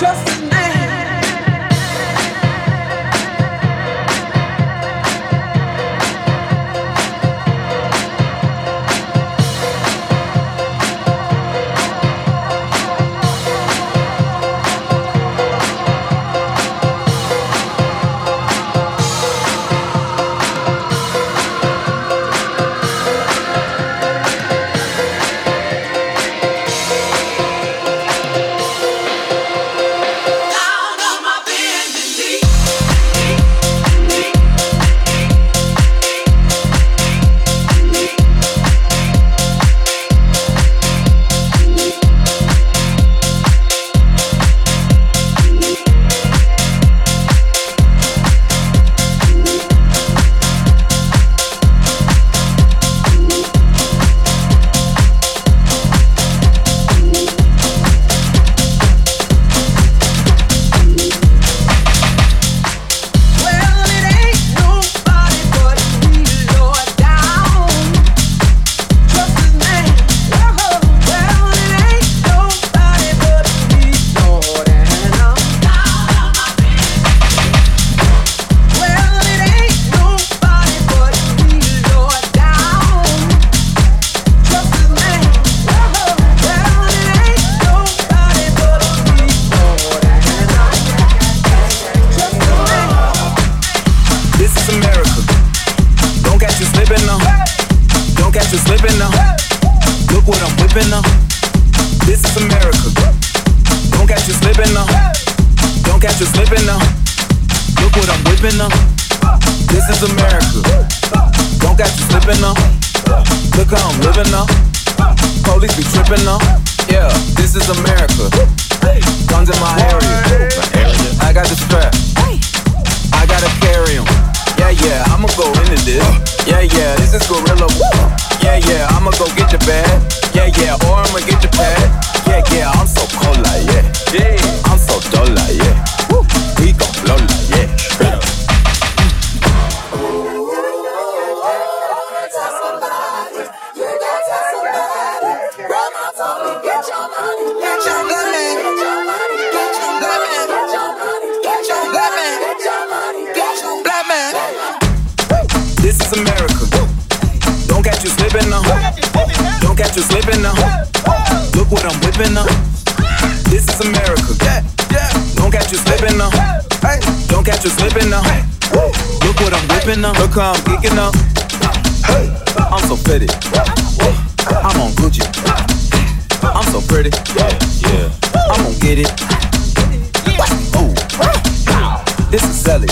just This is America. Don't catch you slipping now. Don't catch you slipping now. Look what I'm whipping now. This is America. Don't catch you slipping now. Don't catch you slipping now. Look what I'm whipping now. Look how I'm geeking up. I'm so pretty. Pretty. Yeah, I'm gonna get it. Ooh. This is Sally.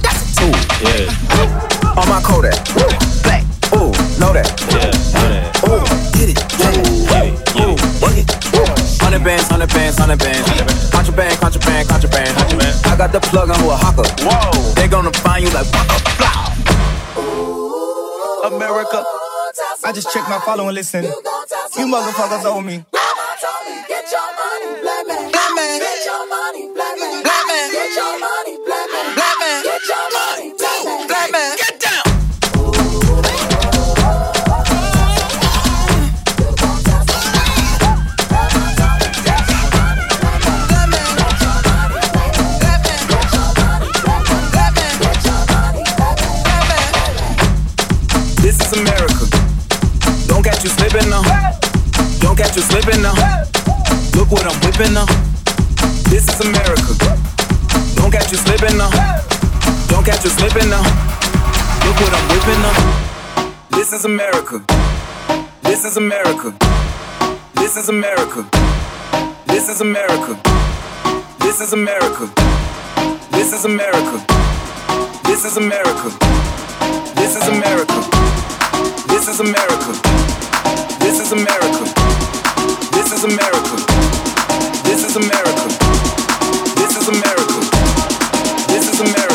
That's a tool. Yeah, On my Kodak. Black. Ooh, know that. yeah, yeah. Ooh, get it. Yeah. Ooh, work it. Hundred bands, hundred bands, hundred bands. Contraband, contraband, contraband. Contraband. I got the plug on who a hawker. Whoa. They gonna find you like waka blah. America. I just checked my follow and listen. You motherfuckers owe me. This is America. This is America. This is America. This is America. This is America. This is America. This is America. This is America. This is America. This is America. This is America. This is America. This is America.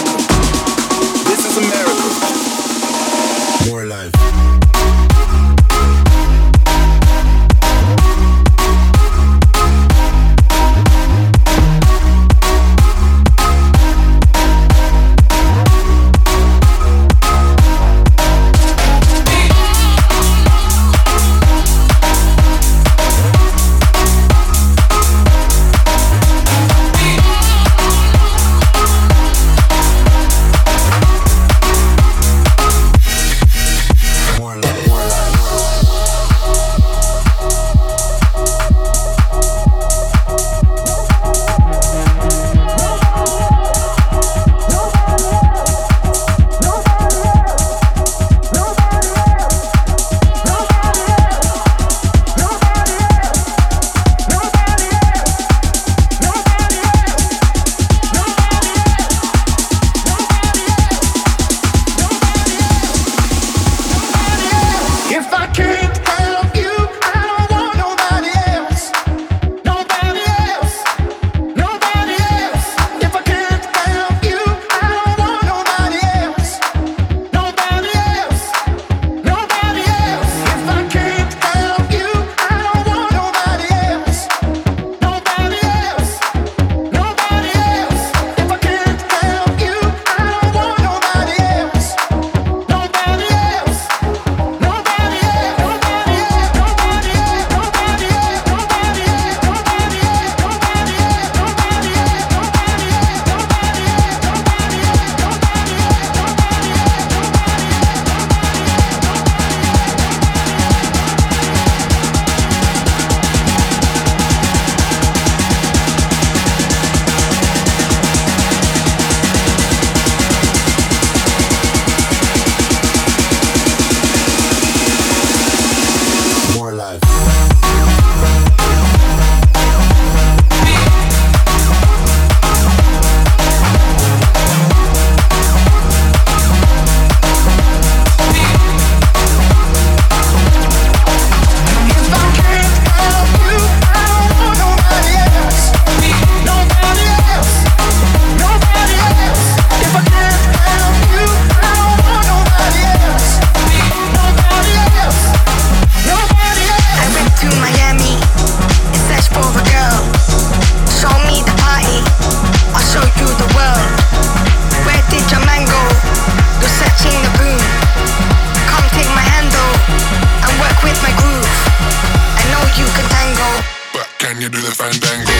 do the fandango.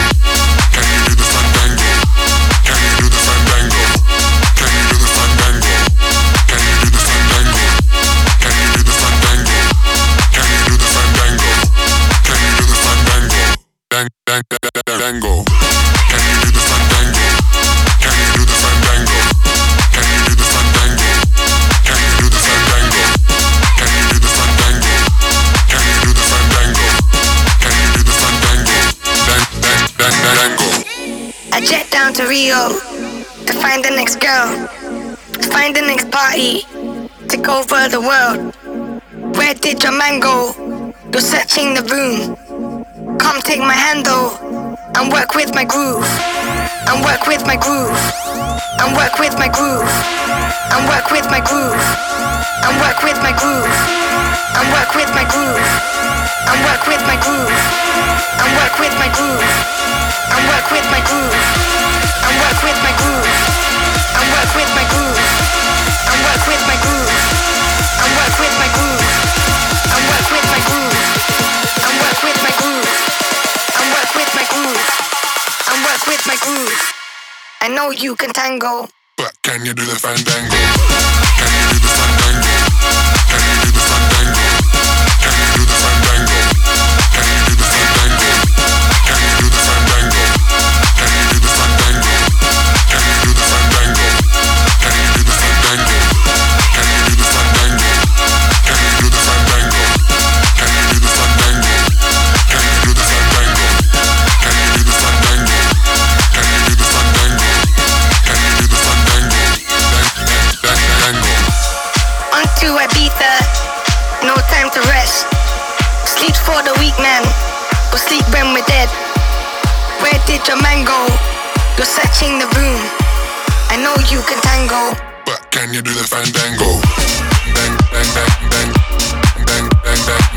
CEO to find the next girl, to find the next party, to go for the world. Where did your man go? You're searching the room. Come take my handle and work with my groove, and work with my groove, and work with my groove, and work with my groove, and work with my groove, and work with my groove, and work with my groove, and work with my groove, and work with my groove. I know you can tango, but can you do the fandango? Did your mango. You're searching the room. I know you can tango. But can you do the fandango? Bang, bang, bang, bang. Bang, bang, bang.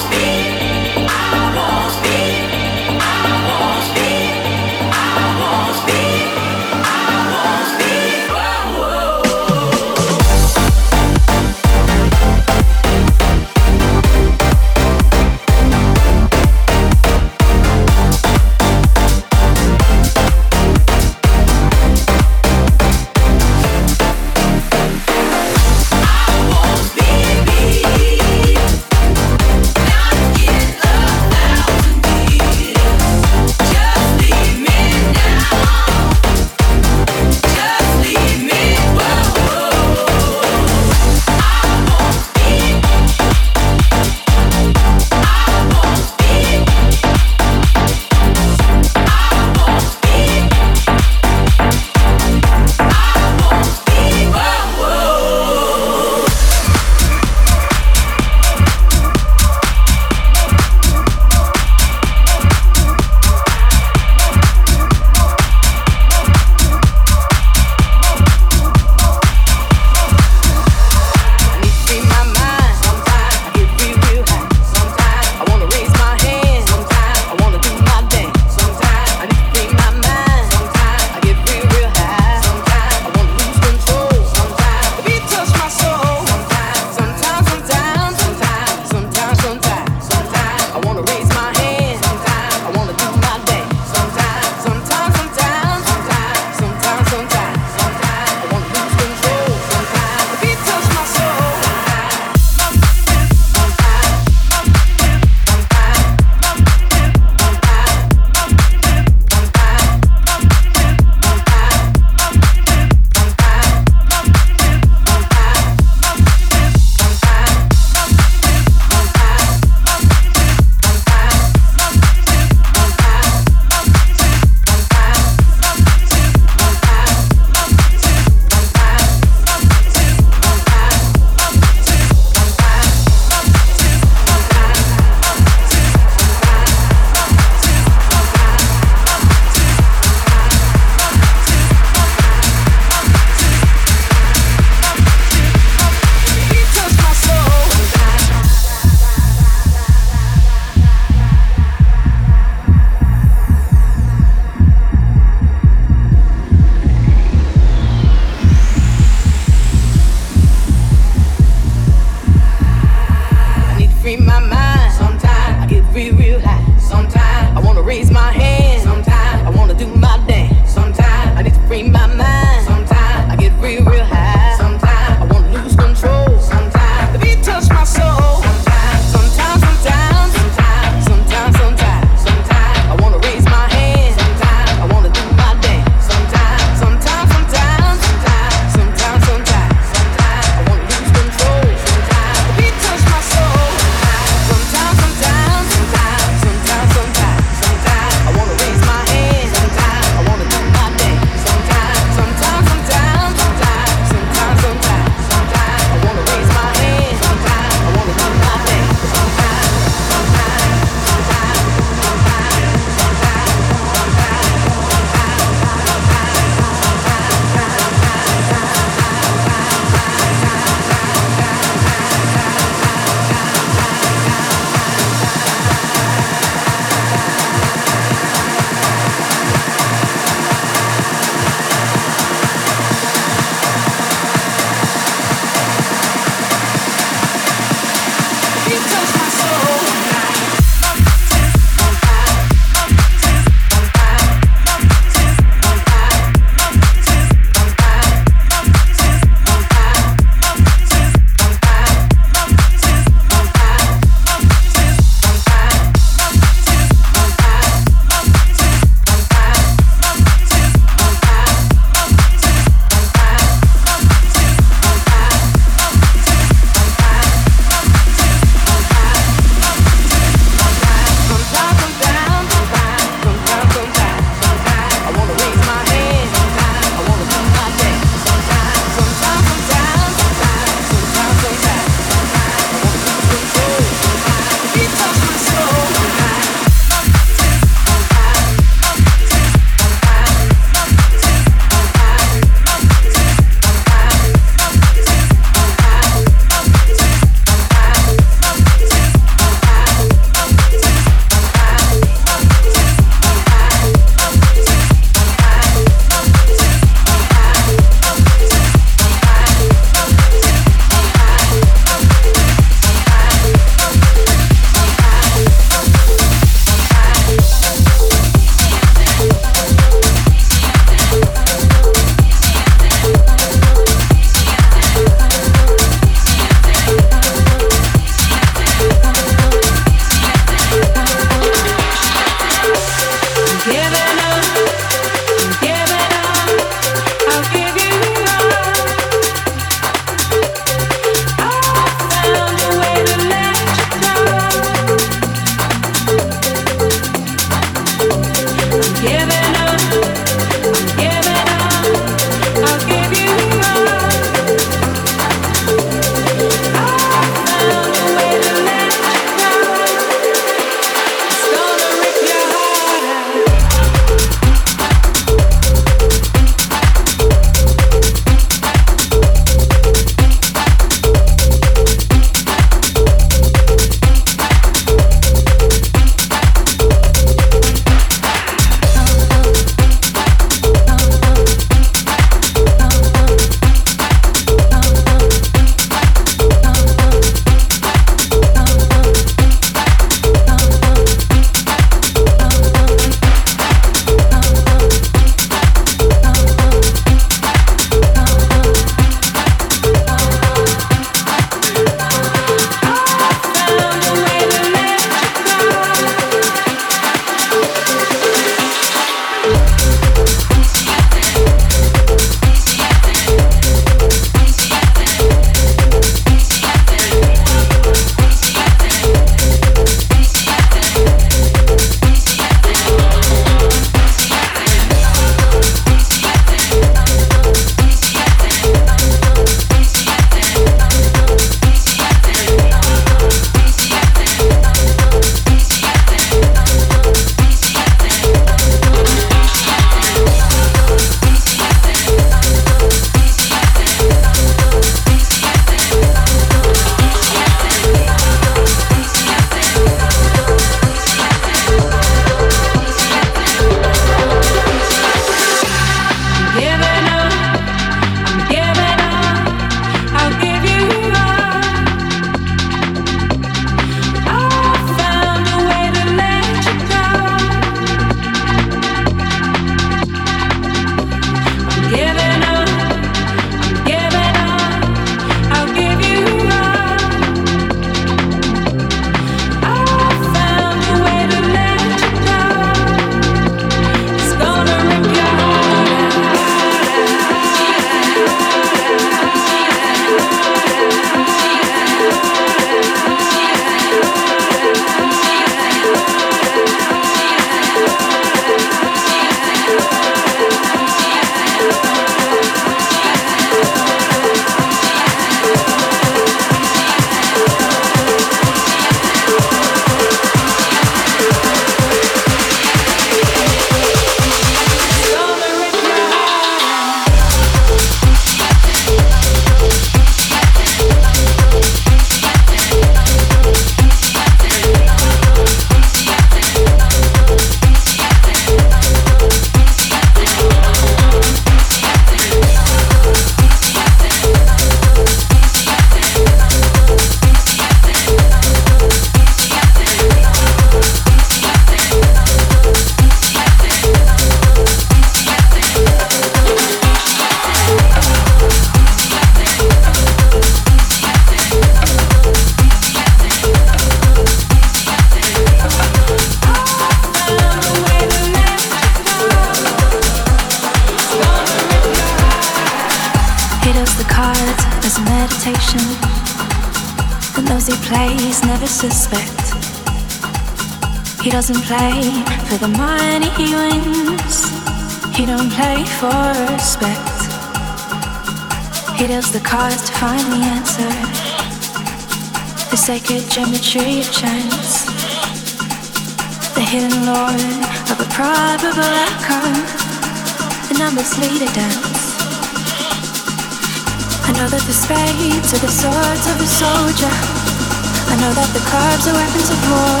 know that the clubs are weapons of war.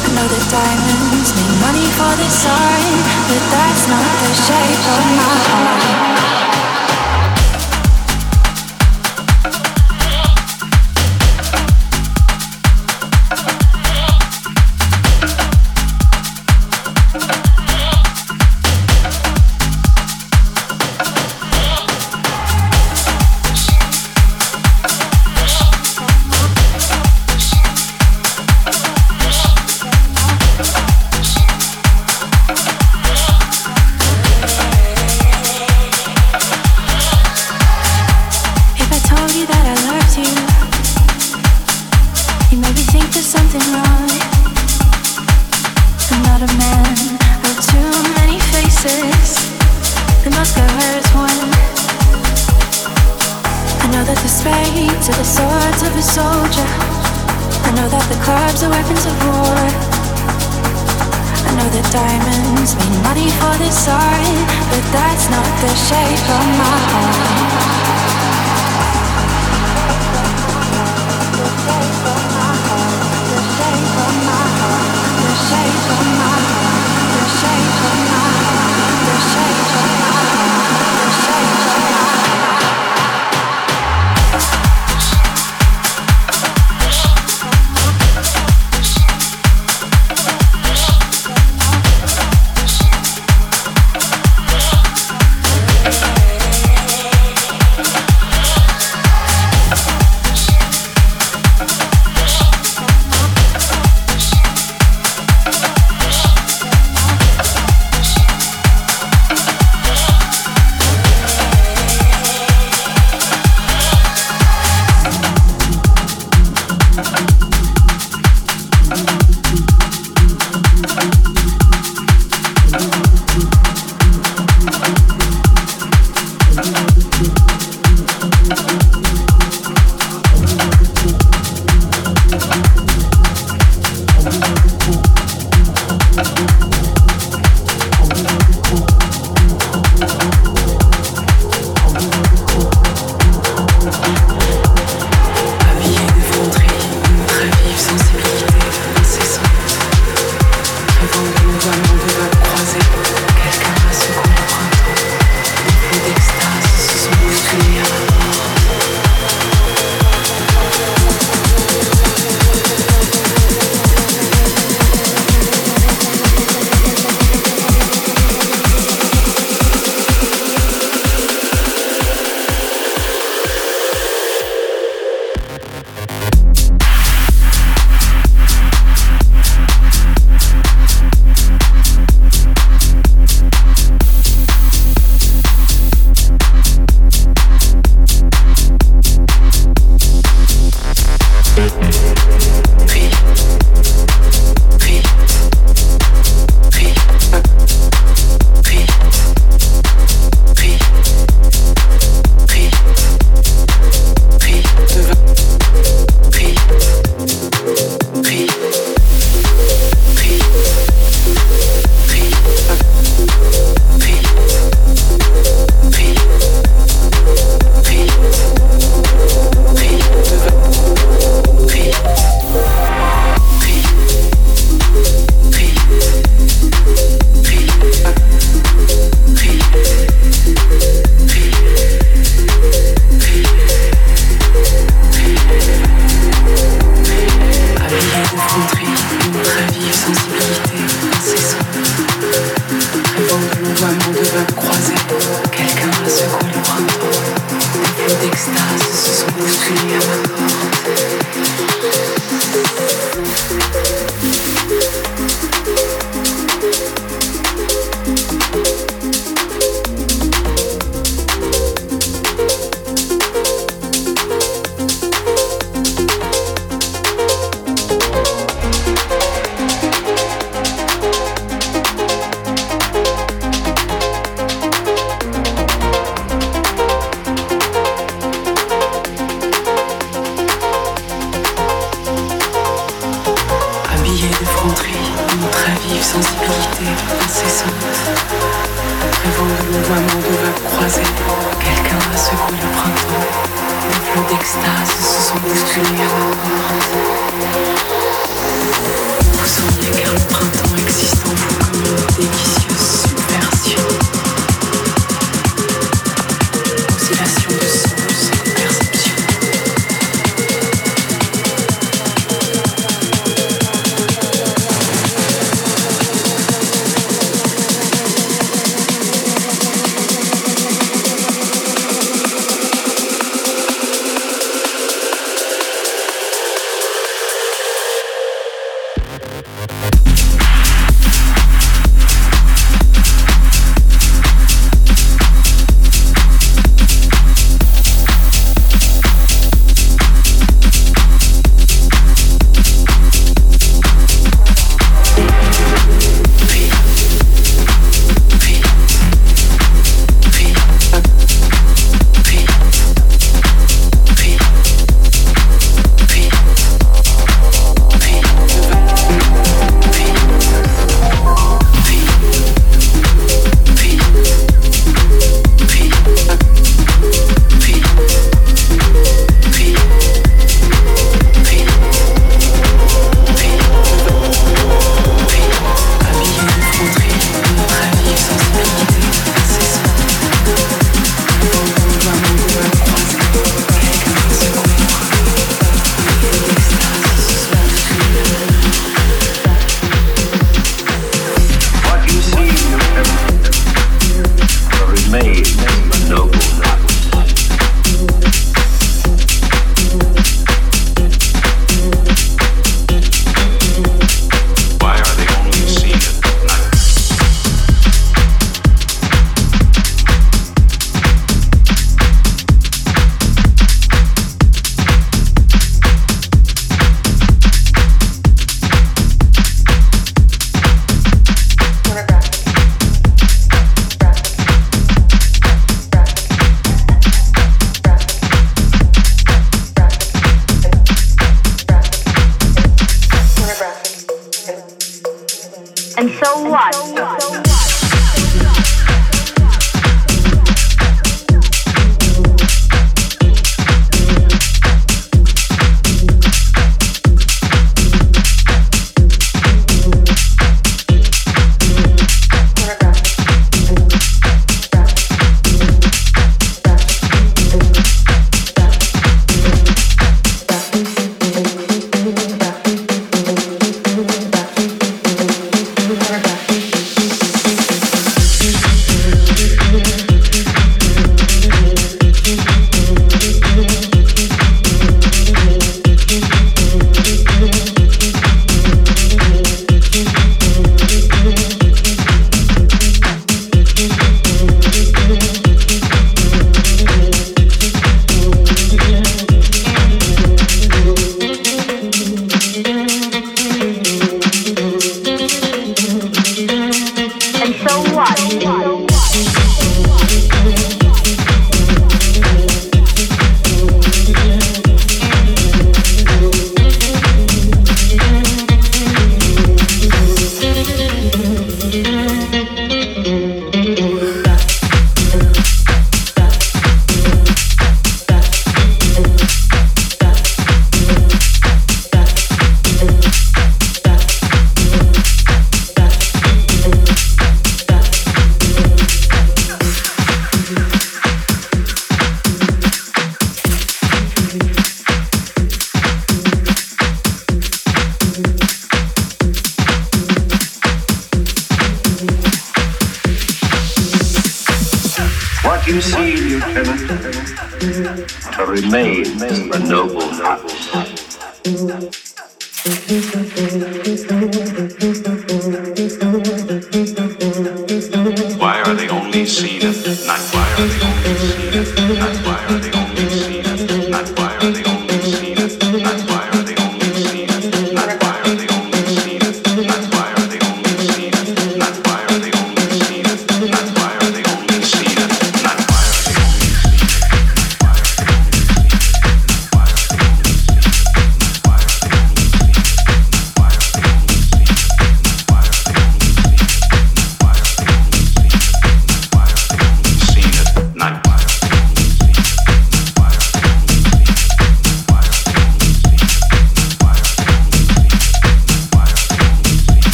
I know that diamonds make money for this art, but that's not the shape of my heart.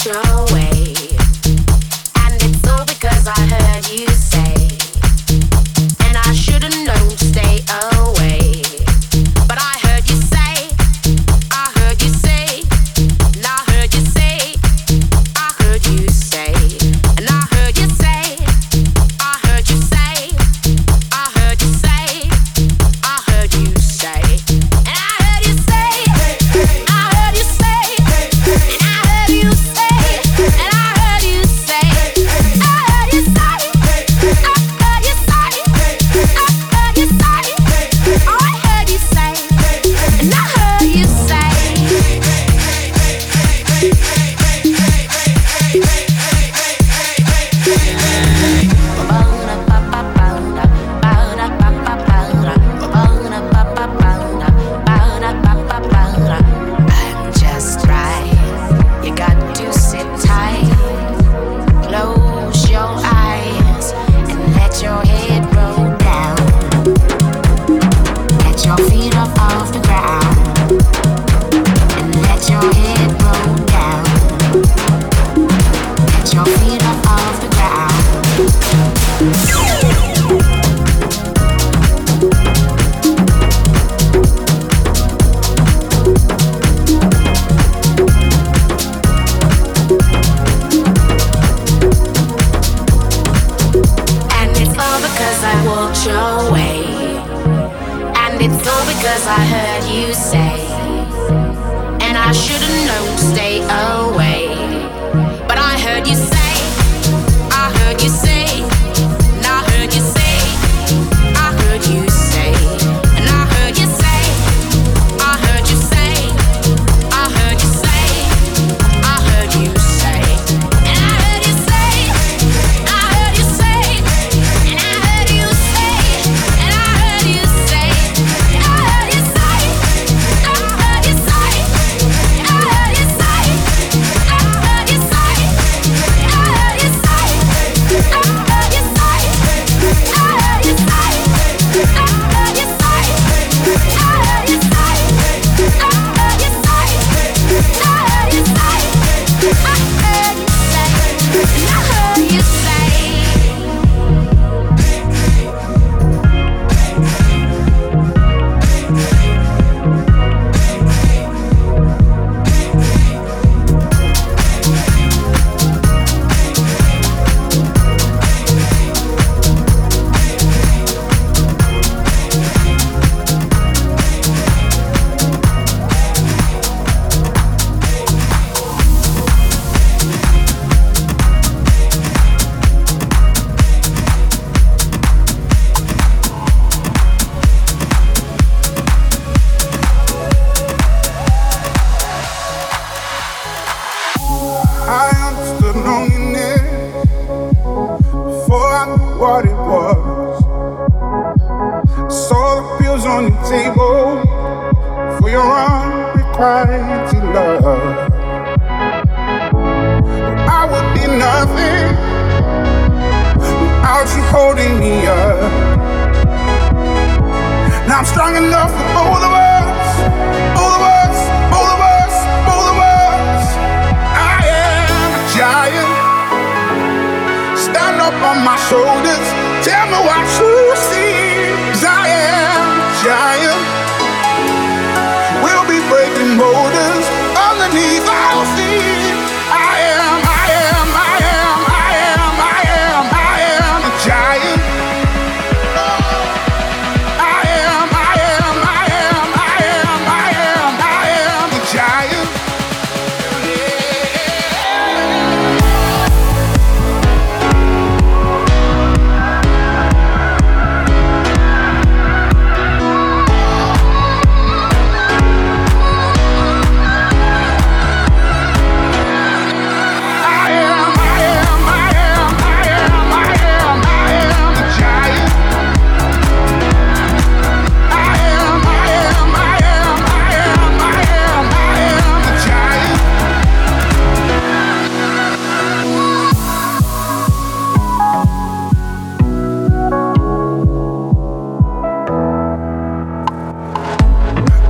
show.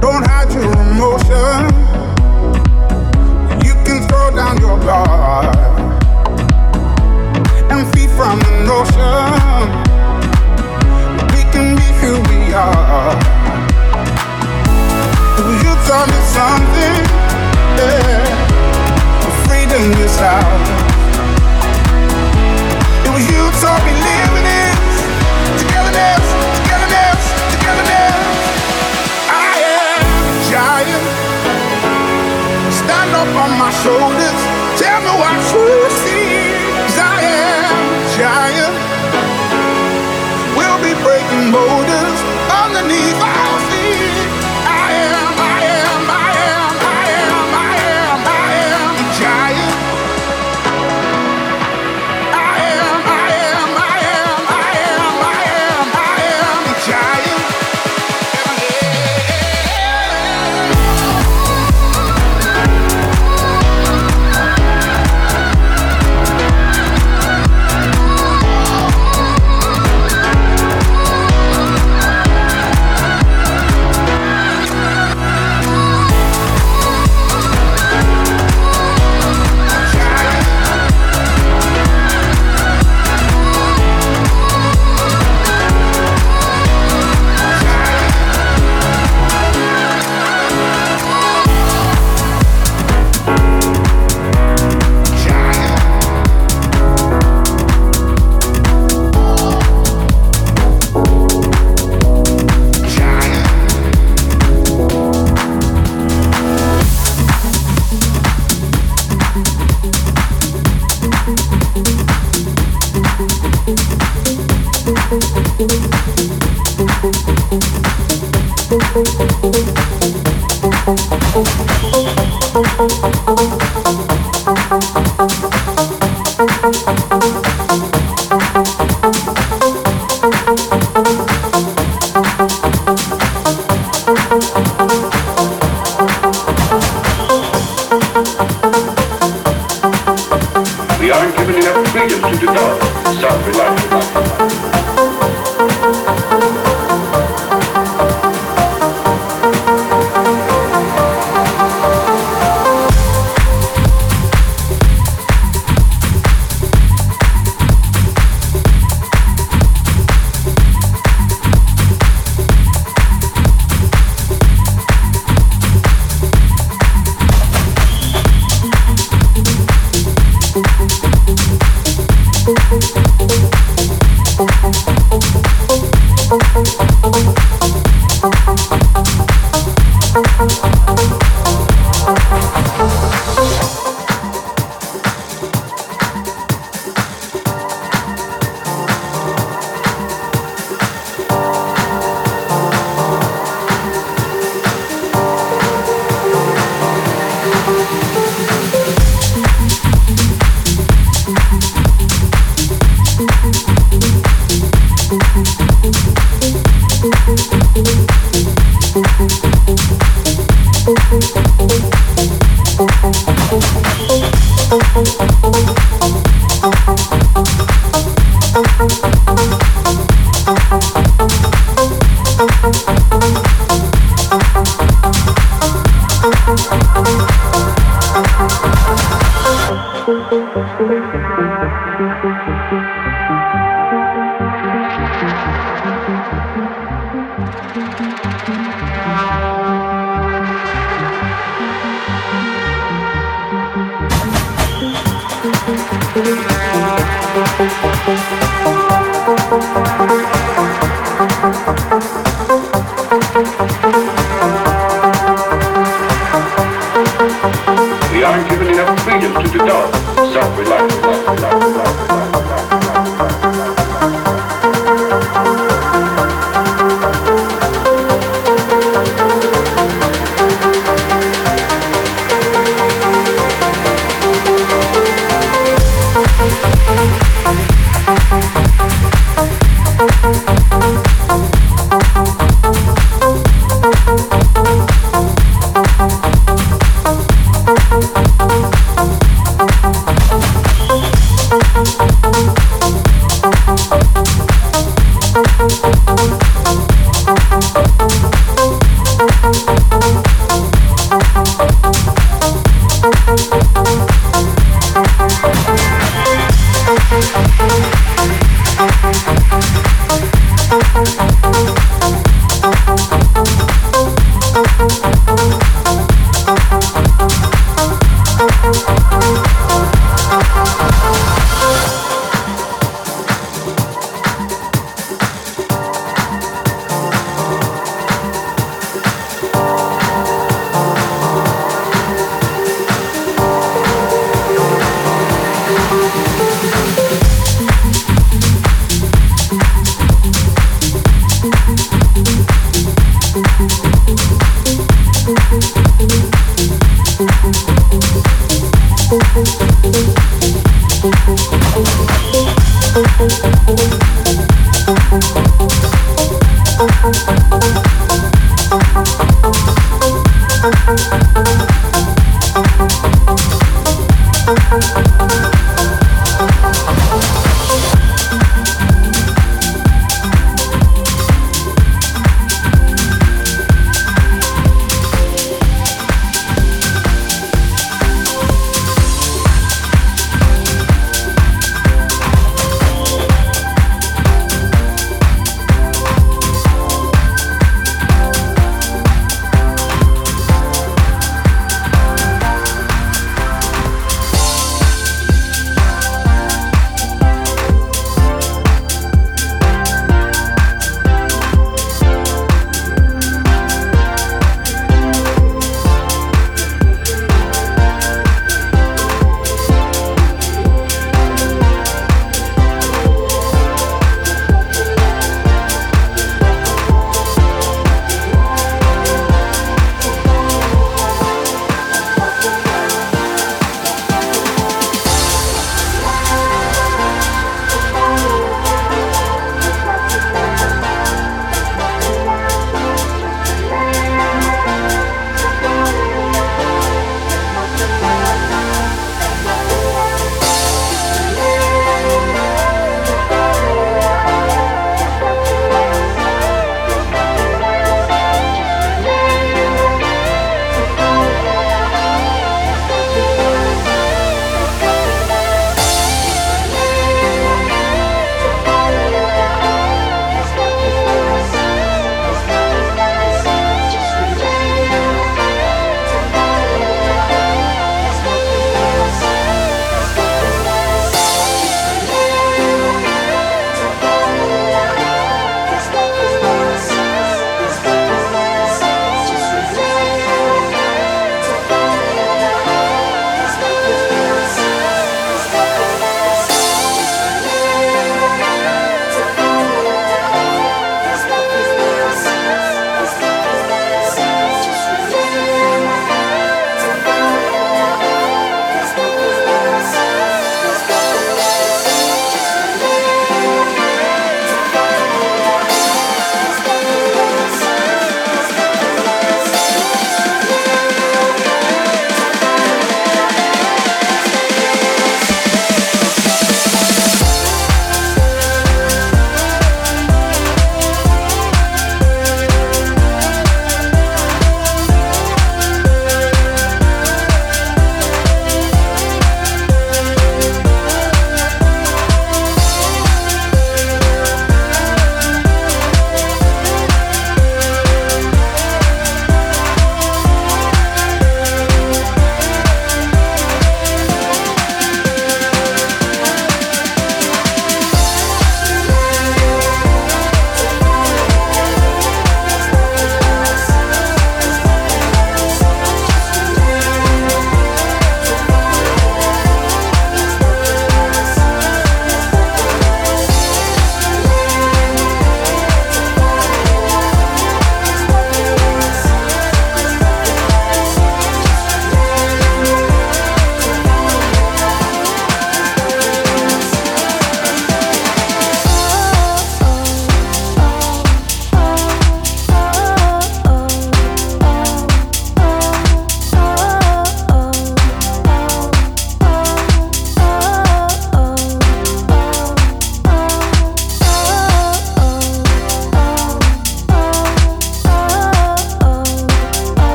Don't hide your emotion. You can throw down your guard and flee from the notion. We can be who we are. You taught me something. Yeah. Freedom is out. It was you taught me. up on my shoulders. Tell me what true seems. I am giant. We'll be breaking borders underneath.